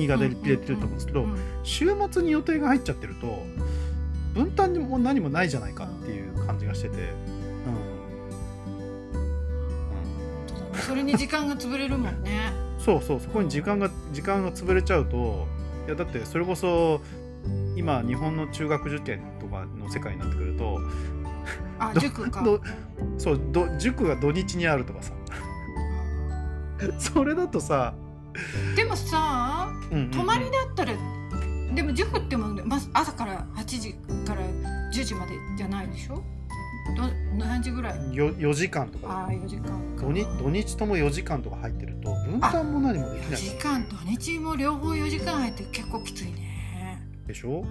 にが出れてると思うんですけど、うん週末に予定が入っちゃってると分担にも何もないじゃないかっていう感じがしてて、うん。それに時間が潰れるもんね。そうそうそこに時間が時間が潰れちゃうといやだってそれこそ今日本の中学受験とかの世界になってくるとどあ塾か。どそうど塾が土日にあるとかさ。それだとさ、でもさうんうんうん。泊まりだったらでも塾ってもまず朝から8時から10時までじゃないでしょ？ど何時ぐらい？よ4時間とか。ああ4時間か。土日土日とも4時間とか入ってると分担も何もでき4ない。時間土日も両方4時間入って結構きついね。でしょ、うん、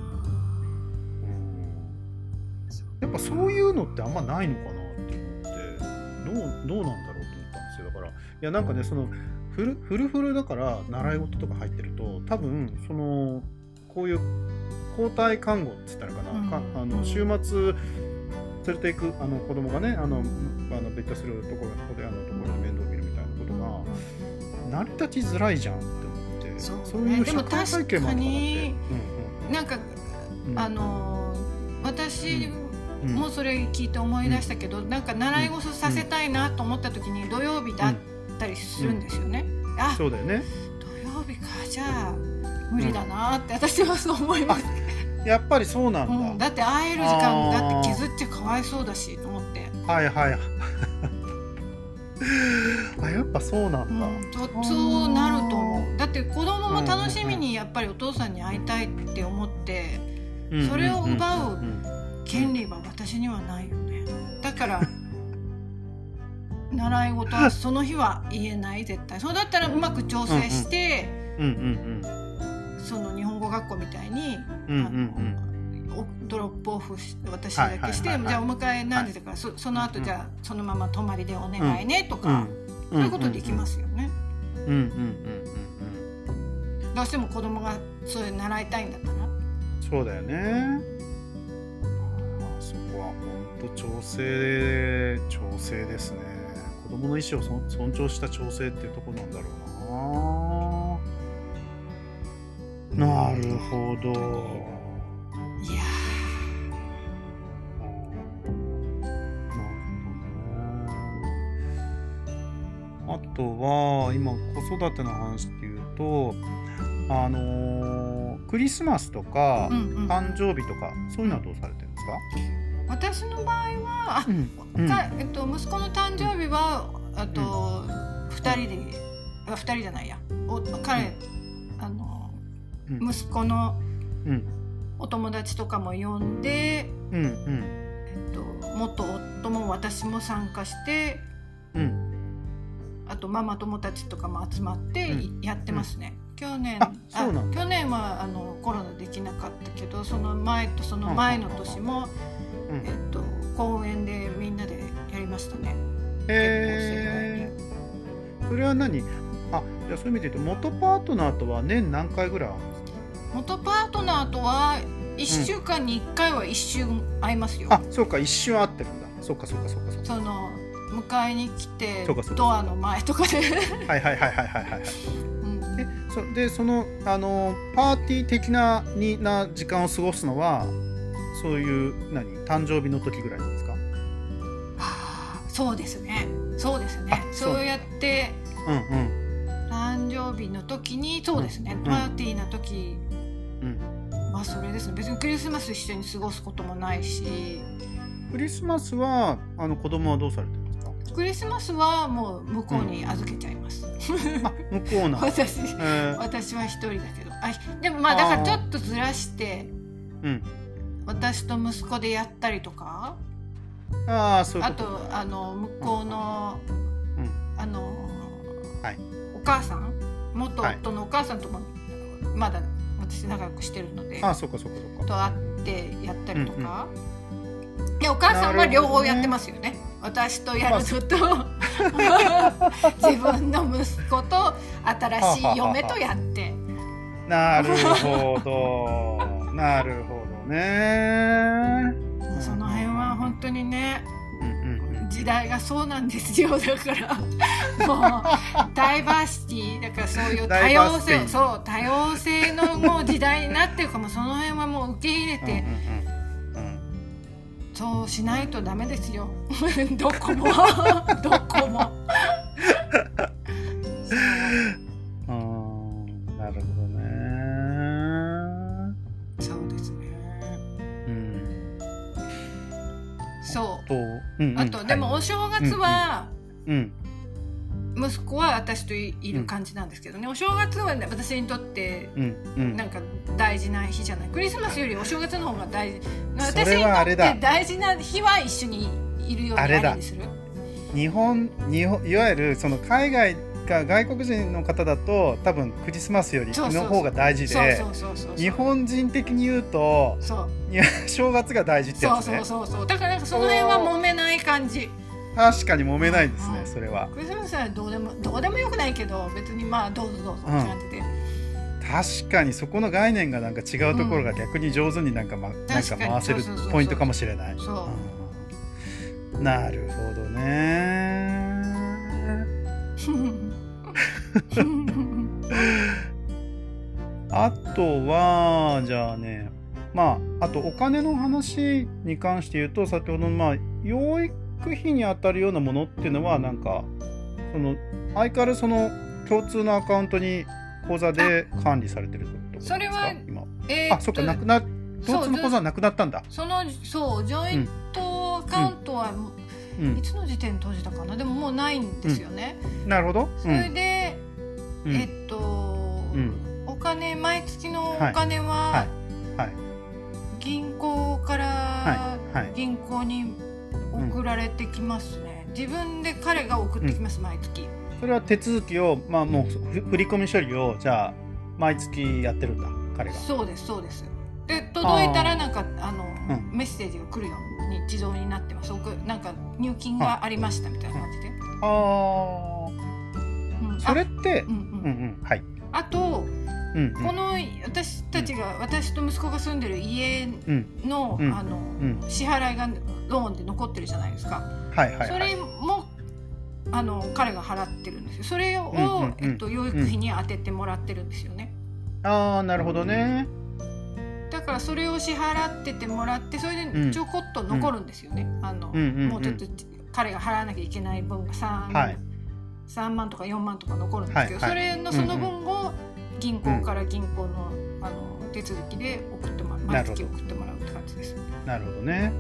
やっぱそういうのってあんまないのかなって思って。どうどうなんだろうと思ったんですよ。だからいやなんかねそのフルフルフルだから習い事とか入ってると多分そのこういう交代看護って言ったらかな、うん。かあの週末連れていくあの子供がねあのあの別居するところここであのところで面倒見るみたいなことが成り立ちづらいじゃんって思ってそういうでも社会背景もあるのかなって。なんかうんうん。あのー私うん。もそれ聞いて思い出したけど、なんか習い事させたいなと思った時に土曜日だったりするんですよね、あそうだよね。土曜日か。じゃあ無理だなって私はそう思います、やっぱりそうなんだ、うん、だって会える時間だって削っちゃかわいそうだしと思って、はいはい。あやっぱそうなんだ、うん、とそうなると思う。だって子供も楽しみにやっぱりお父さんに会いたいって思ってうんそれを奪うんん権利は私にはないよね。だから習い事はその日は言えない絶対。そうだったらうまく調整して、うんうんその日本語学校みたいに、うんうんドロップオフし私だけして、はいはいはいはい。じゃあお迎え何時だから、そその後じゃあそのまま泊まりでお願いねとか、うん。そういうことできますよね、どうしても子供がそれ習いたいんだったら？そうだよね。あそこは本当調整調整ですね子供の意思をそ尊重した調整っていうところなんだろうな。なるほど。いやあとは今子育ての話っていうとあのークリスマスとか、ーうんうん。誕生日とかそういうのはどうされてるんですか、私の場合はあうんうん。かえっと、息子の誕生日はあと二人であ二人じゃないや。お彼あのうん。息子のうん。お友達とかも呼んで、うんうん。えっと、元夫も私も参加してうん。あとママ友達とかも集まってうん。やってますね。去年あ去年はあのコロナできなかったけどその前とその前の年も、うん。えっと、公園でみんなでやりましたね。へえそれは何？あじゃあそういう意味で言うと元パートナーとは年何回ぐらい元パートナーとは1週間に1回は一瞬会いますよ、あそうか一瞬会ってるんだ。そうかそうかそうかそうか。その迎えに来てドアの前とかで、はいはいはいはいはいはい。うん。えそでそのあのパーティー的なにな時間を過ごすのはそういう何誕生日の時ぐらいなんですか？はあそうですね。そうですね。あそう。やってうんうん。誕生日の時にそうですね、うんパーティーの時。うん。まあそれですね。別にクリスマス一緒に過ごすこともないし。クリスマスはあの子供はどうされてるんですか？クリスマスはもう向こうに預けちゃいます、あ向こうな。私えー。私は一人だけど。あでもまあだからちょっとずらしてうん私と息子でやったりとか？ああそういうあこと。とあの向こうの、うん。あの、はい。お母さん？元はい。夫のお母さんともまだ私仲良くしてるので、ああそうかそうかそうか。と会ってやったりとか、いやお母さんは両方やってますよね。私とやるのと、自分の息子と新しい嫁とやって。なるほど。なるほどね。その辺は本当にね時代がそうなんですよ。だからもうダイバーシティだからそういう多様性そう多様性のもう時代になってるかもその辺はもう受け入れて、うんうんうん、そうしないとダメですよ。どこも。どこも。あと、でもお正月は、息子は私といる感じなんですけどね、お正月は、ね、私にとってなんか大事な日じゃない。クリスマスよりお正月の方が大事。私にとって大事な日は一緒にいるようにあにする？日本日本いわゆるその海外か外国人の方だと多分クリスマスよりの方が大事で日本人的に言うと正月が大事ってやつね。そうそうそうだからその辺は揉めない感じ。確かに揉めないですね、それは。クリスマスはどうでもどうでもよくないけど別にまあどうぞどうぞって感じで、確かにそこの概念がなんか違うところが逆に上手になんか,、まなんか回せるポイントかもしれない。なるほどね。あとはじゃあねまああとお金の話に関して言うと先ほどのまあ養育費に当たるようなものっていうのはなんかその相変わらずその共通のアカウントに口座で管理されてるってことですかそれは今、えー、あそっかなくな共通の口座はなくなったんだ。そのそうジョイントアカウントは、うん。いつの時点閉じたかな？でももうないんですよね。なるほど、それで、えっと、お金毎月のお金は、銀行から銀行に送られてきますね、自分で彼が送ってきます、毎月。それは手続きをまあもう振り込み処理をじゃあ毎月やってるんだ彼が。そうですそうですで届いたらなんかあの、メッセージが来るように自動になってます。なんか入金がありましたみたいな感じで。ああ、うん、それってうんうん。はい。あと、うんうん、この私たちが、うん、私と息子が住んでる家のうん、あの、うん、支払いがローンで残ってるじゃないですか。はいはい、はい、それもあの彼が払ってるんですよ。それを、うんうんうん、えっと、養育費に当ててもらってるんですよね。ああなるほどね。だからそれを支払っててもらってそれでちょこっと残るんですよね、うん、あの、うんうんうん、もうちょっと彼が払わなきゃいけない分が 3,、はい、3万とか4万とか残るんですけど、はいはい、それのその分を銀行から銀行の,、あの手続きで送ってもらう毎月送ってもらうって感じです。なるほどね。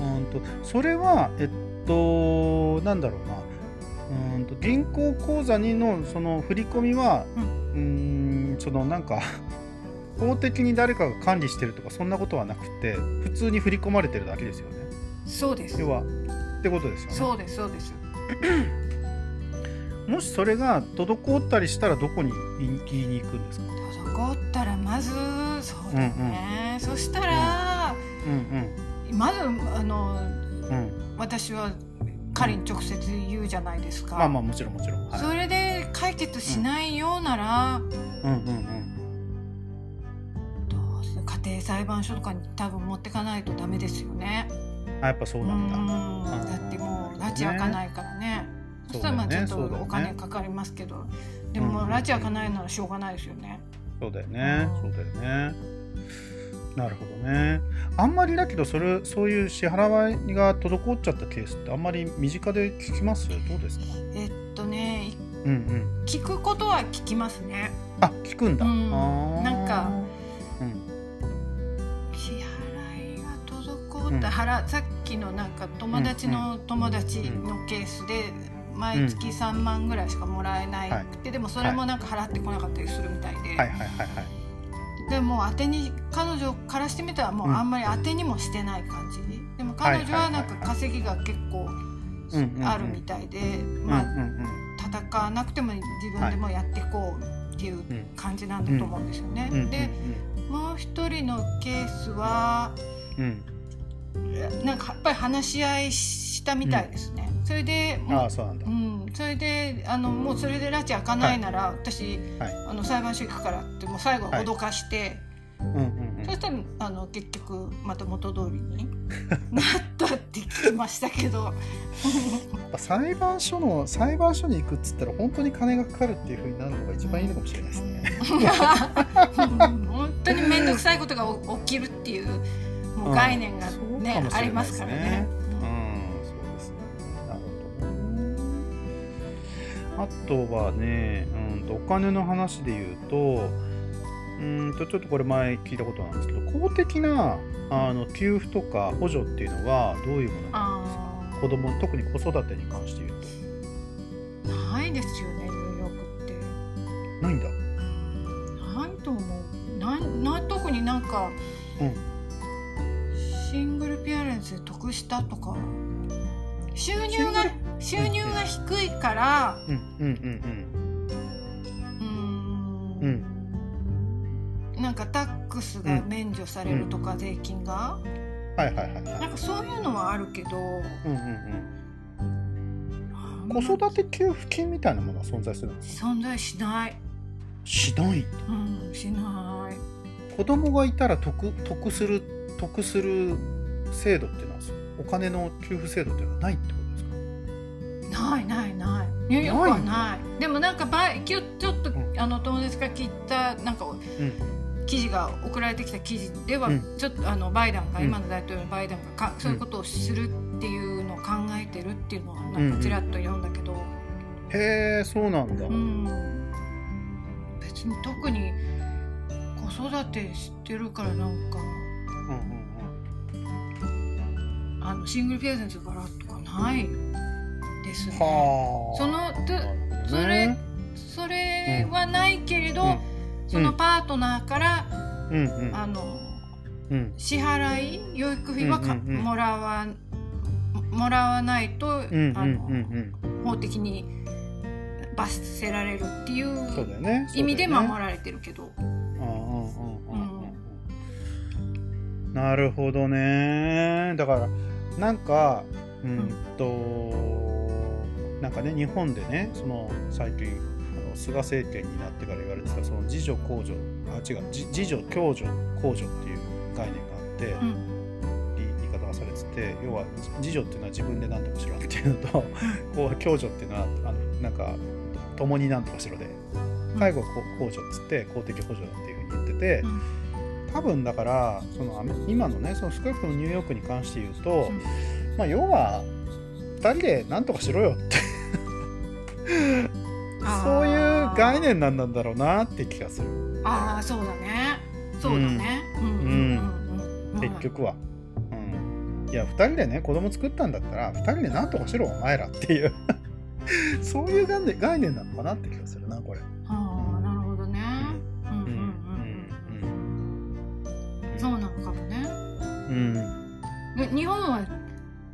うん。とそれはえっとなんだろうな。うんと銀行口座にのその振り込みは、うん、うんそのなんか 法的に誰かが管理してるとかそんなことはなくて普通に振り込まれてるだけですよね。そうです要はってことですよね。そうですそうです もしそれが滞ったりしたらどこに言いに行くんですか？滞ったらまずそうだね、うんうん、そしたら、うんうん、まずあの、うん、私は彼に直接言うじゃないですか。まあまあもちろんもちろん。はい、それで解決しないようなら、うん、うんうんどうす家庭裁判所とかに多分持ってかないとダメですよね。あやっぱそうなんだ。うんだってもう拉致開かないからね。そしたらまあちょっとお金かかりますけど、でも拉致開かないならしょうがないですよね。そうだよね。そうだよね。なるほどね。あんまりだけどそれそういう支払いが滞っちゃったケースってあんまり身近で聞きます？どうですか？えっとね、うんうん、聞くことは聞きますね。あ聞くんだ。うん、なんか、うん、支払いが滞った、うん、さっきのなんか友達の友達のケースで、毎月3万ぐらいしかもらえなくて、でもそれもなんか払ってこなかったりするみたいで。はい。はいはいはいでも当てに彼女からしてみたらもうあんまり当てにもしてない感じ、うん、でも彼女はなんか稼ぎが結構あるみたいで、まあ、戦わなくても自分でもやっていこうっていう感じなんだと思うんですよね。でもう一人のケースは、うん、なんかやっぱり話し合いしたみたいですね。それであそうなんだ、うん、それであのもうそれで拉致開かないなら、はい、私、はい、あの裁判所行くからってもう最後は脅かして、したらあの結局また元通りになったって聞きましたけど裁判所の裁判所に行くっつったら本当に金がかかるっていうふうになるのが一番いいのかもしれないですね。う ん本当に面倒くさいことが起きるっていうもう概念がうんね、そうかもしれないですねありますからね。うん、そうですね。なるほど。あとはね、うんとお金の話で言うと、うんとちょっとこれ前聞いたことなんですけど、公的なあの給付とか補助っていうのはどういうものなんですか？あ子供特に子育てに関して言うあないですよねニューヨークって。とないんだ。ないと思うなんな特になんか、うん。シングルペアレンツで得したとか。収入が収入が低いからうんうんうんうーなんかタックスが免除されるとか、税金が？うん。はいはいはい。は。ないんかそういうのはあるけど。うんうんあうん。子育て給付金みたいなものは存在するんですか？存在しない、しない。うん、しない。子供がいたら得得する得する制度っていうのはお金の給付制度っていうのはないってことですか？ないないない。ニューヨークはないでもなんかばいきょちょっと、ん。あの友達から聞いたなんかうん記事が送られてきた記事では、うん。ちょっとあのバイデンが、うん。今の大統領のバイデンがかそういうことをするっていうのを考えてるっていうのはなうんん。かちらっと読んだけど、へえそうなんだ、うん。別に特に子育てしてるからなんかうんうんあのシングルペアレンツからとかないですうんね。はあ。そのそね。れそれはないけれど、うんそのパートナーから、うんうん。あのうん。支払い養育費はか、うんうんうん。もらわもらわないと、うんうんあのうん。法的に罰せられるっていう意味で守られてるけど、うんうんうんうんうん。なるほどね。だからなんかうんとなんかね日本でねその最近あの菅政権になってから言われてたその自助公助あ違う自自助共助公助っていう概念があって、うん。言い方がされてて要は自助っていうのは自分で何とかしろっていうのとこう共助っていうのはあのなんか共に何とかしろで介護公助っつって公的補助だっていうふうに言ってて、うん。多分だからその今のねその少なくともニューヨークに関して言うと、うん。まあ要は2人で何とかしろよって。そういう概念なんなんだろうなって気がする。ああそうだね。そうだね、うん。うんうんうん結局は。うん、いや2人でね子供作ったんだったら2人で何とかしろお前らっていう。そういう概念概念なのかなって気がするなこれ。ああなるほどね、うん。うん。うん。うん。うんそうなのかもね。うん。で日本は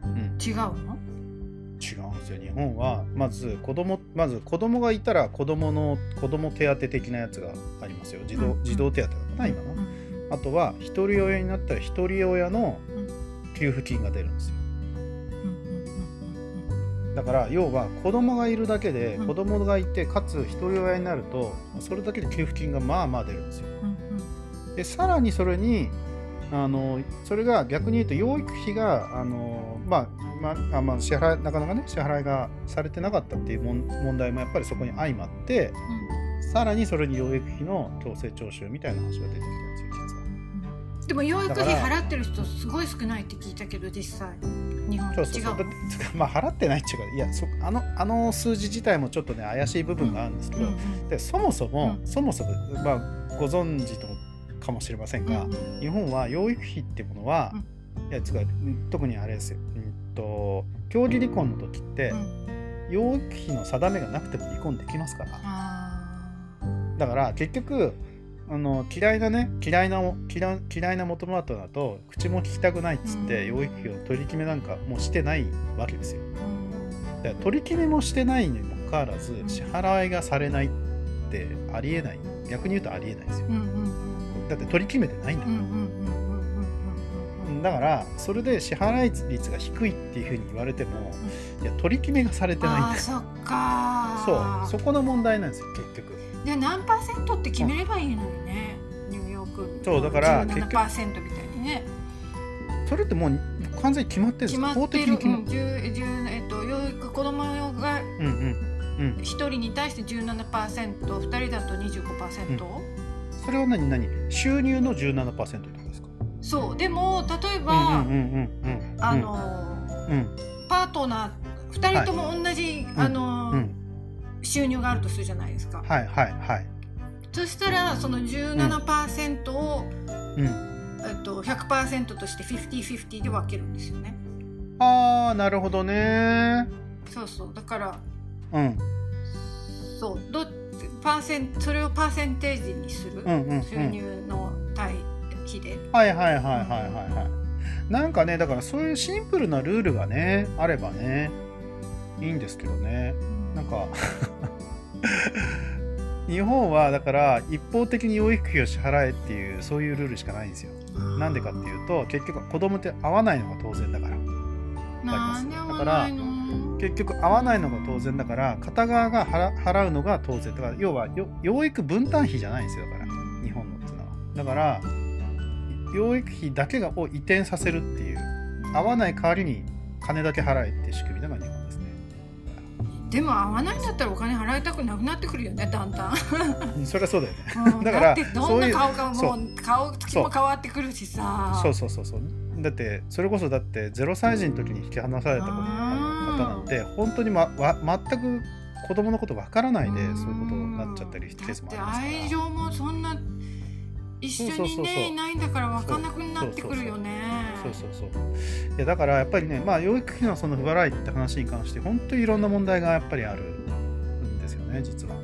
うん。違うの？違うんですよ日本は。まず子供まず子供がいたら子供の子供手当的なやつがありますよ。児童,、うん児童手当かな今の、うん。あとは一人親になったら一人親の給付金が出るんですよ。だから要は子供がいるだけでうん。子供がいてかつ一人親になるとそれだけで給付金がまあまあ出るんですよ。でさらにそれにあのそれが逆に言うと養育費があの、まあまああまあ、支払いなかなかね支払いがされてなかったっていう問問題もやっぱりそこに相まってさらにそれに養育費の強制徴収みたいな話が出てきたんですよ実は。うん。でも養育費払ってる人すごい少ないって聞いたけど実際。日本違そうそう。そうまあ払ってないっていうかいやそあのあの数字自体もちょっとね怪しい部分があるんですけど、うんうん。でそもそも、うん。そもそも、まあ、ご存知とかもしれませんが、うん。日本は養育費っていうものは、いやつかうん特にあれですよ、うんと競技離婚の時って、うん。養育費の定めがなくても離婚できますから。あだから結局あの嫌いなね嫌いな嫌い嫌いな元々だと口も聞きたくないっつって、うん。養育費を取り決めなんかもうしてないわけですよ。だから取り決めもしてないにもかかわらずん支払いがされないってありえない。逆に言うとありえないですよ。うんうんうんだって取り決めてないんだから、うんうんうんうんうんうんだからそれで支払い率が低いっていうふうに言われても、いや取り決めがされてないんだよ。そっかそう。そこの問題なんですよ結局。で何パーセントって決めればいいのにね、ニューヨーク。そうだから結局17%みたいにね。それってもう完全に決まってるんですか？法決まってる、うん的に決まっ10 10えっと、養育子供がうんうん。うん。1人に対して 17%2 人だと25%、それは何？何？収入の17%ってことですか？そう。でも例えば、うんうんうんうんうん。あのうん。パートナー2人とも同じ、あのうん。収入があるとするじゃないですか、はいはいはい。そしたらその17%を、うん。えっと、100%として50-50で分けるんですよね。ああなるほどね。そうそう。だからうん。そう。どパーセンそれをパーセンテージにする、うんうんうん。収入の対比で、はいはいはいはいはいはい。なんかねだからそういうシンプルなルールがねあればねいいんですけどね。なんか 日本はだから一方的に養育費を支払えっていうそういうルールしかないんですよ。なんでかっていうと結局子供って合わないのが当然だから。なんで合わだからないの結局合わないのが当然だから片側が払払うのが当然だから要はよ養育分担費じゃないんですよだから日本のっていうのは。だから養育費だけがを移転させるっていう合わない代わりに金だけ払えって仕組みのが日本ですね。でも合わないんだったらお金払いたくなくなってくるよねだんだん、それはそうだよね。うんだからってどんな顔かもう。顔つきも変わってくるしさ。そうそうそうそう。だってそれこそだって0歳児の時に引き離された子あの方なんて本当に、ま、わ全く子供のことわからないでそういうことになっちゃったりケースもありますか愛情もそんな一緒にそうそうそうそう。ねいないんだから分かんなくなってくるよね。そうそうそういやだからやっぱりねまあ養育費のその不払いって話に関して本当にいろんな問題がやっぱりあるんですよね実は。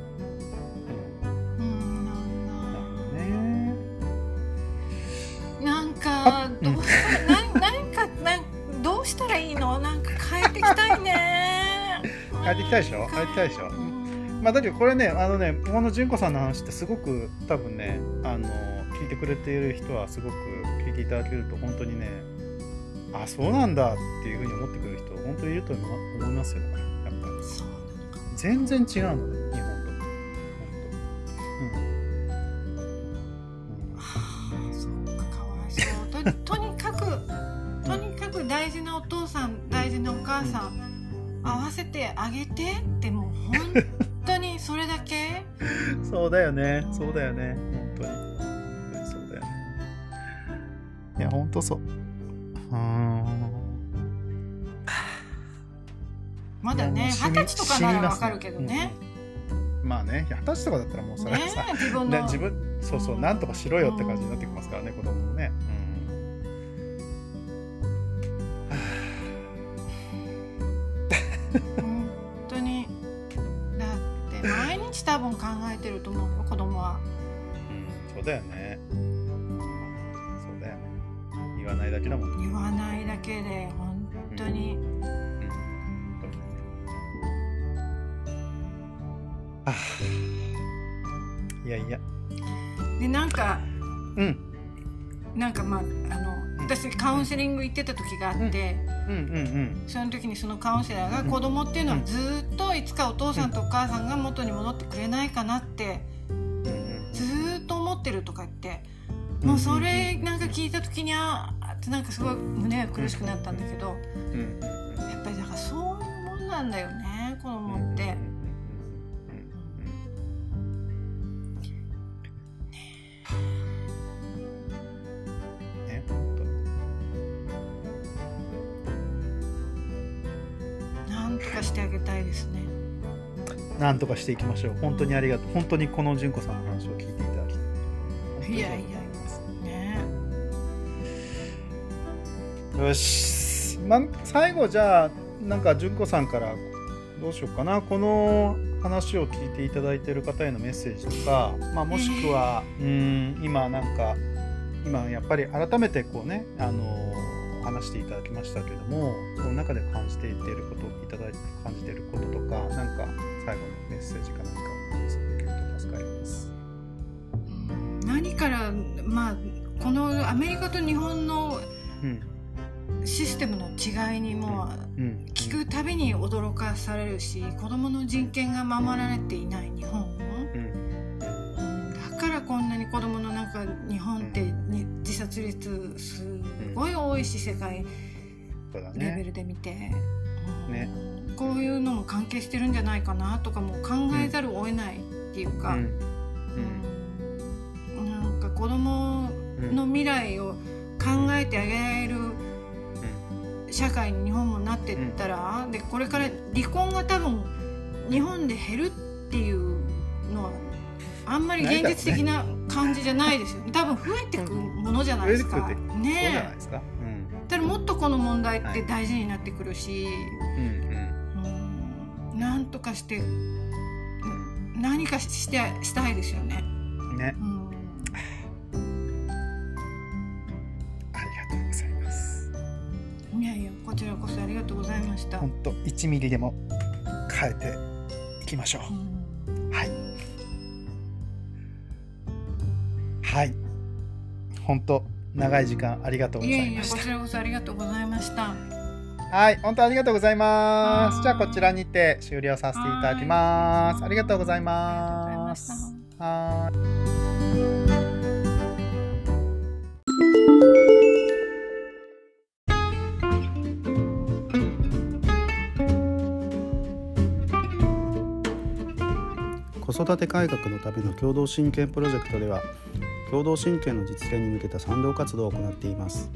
どうしたらいいのなんか変えていきたいね。変えていきたいでしょ？変えていきたいでしょ？うんまあだけどこれねあのねこの純子さんの話ってすごく多分ねあの聞いてくれている人はすごく聞いていただけると本当にねあそうなんだっていうふうに思ってくれる人本当にいると思思いますよ。やっぱり。全然違うのでそうだよね。本当に。本当にそうだよね。いや本当そう。うーん。まだね二十歳とかならわかるけどね。うんまあね二十歳とかだったらもうそれはねさ、自分自分そうそう、うん。なんとかしろよって感じになってきますからね、子供もね。本そうだよね。そうだよね。言わないだけだもん。ね。言わないだけで本当に、うん。あいやいや。でなん。かうん。なん。かまああの私カウンセリング行ってた時があって、うん。うん。その時にそのカウンセラーが子供っていうのはずっといつかお父さん。とお母さん。が元に戻ってくれないかなってってるとか言ってもうそれなんか聞いた時にあーってなんかすごい胸が苦しくなったんだけどやっぱりだからそういうもんなんだよね子うん供って。なんとかしてあげたいですね。当なんとかしていきましょう。本当にありがとう。本当にこの純子さんの話を聞いていただきたい。いやいやいやね。よし、ま、最後じゃあなんか純子さんからどうしようかなこの話を聞いていただいている方へのメッセージとか、まあ、もしくは、うーん今なんか今やっぱり改めてこうねあの話していただきましたけどもその中で感じていることいただいて感じていることとかなんか最後のメッセージか何かをお寄せできると助かります。何からまあこのアメリカと日本のうん。システムの違いにもうん、聞くたびに驚かされるし子どもの人権が守られていない日本だからここんなに子供のなんか日本ってに自殺率すごい多いし世界レベね。ルで見て、ね。うん。こういうのも関係してるんじゃないかなとかも考えざるを得ないっていうか、うん。うん子供うん。の未来を考えてあげられる社会に日本もなってったら、でこれから離婚が多分日本で減るっていうのはあんまり現実的な感じじゃないですよね。多分増えてくものじゃないですか。ねただもっとこの問題って大事になってくるし、うんうん。なんとかして何かしてしたいですよね、うんね。うんいやいやこちらこそありがとうございました、本当1ミリでも変えていきましょうんう。はい。はい。本当長い時間ありがとうございました。やこちらこそありがとうございましたはい、本当ありがとうございます。じゃあこちらにて終了させていただきます。はいありがとうございま。ますはーい。育て改革のための共同親権プロジェクトでは共同親権の実現に向けた賛同活動を行っています。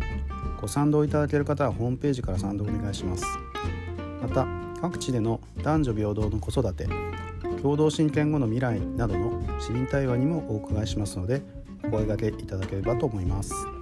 ご賛同いただける方はホームページから賛同お願いします。また各地での男女平等の子育て共同親権後の未来などの市民対話にもお伺いしますのでお声掛けいただければと思います。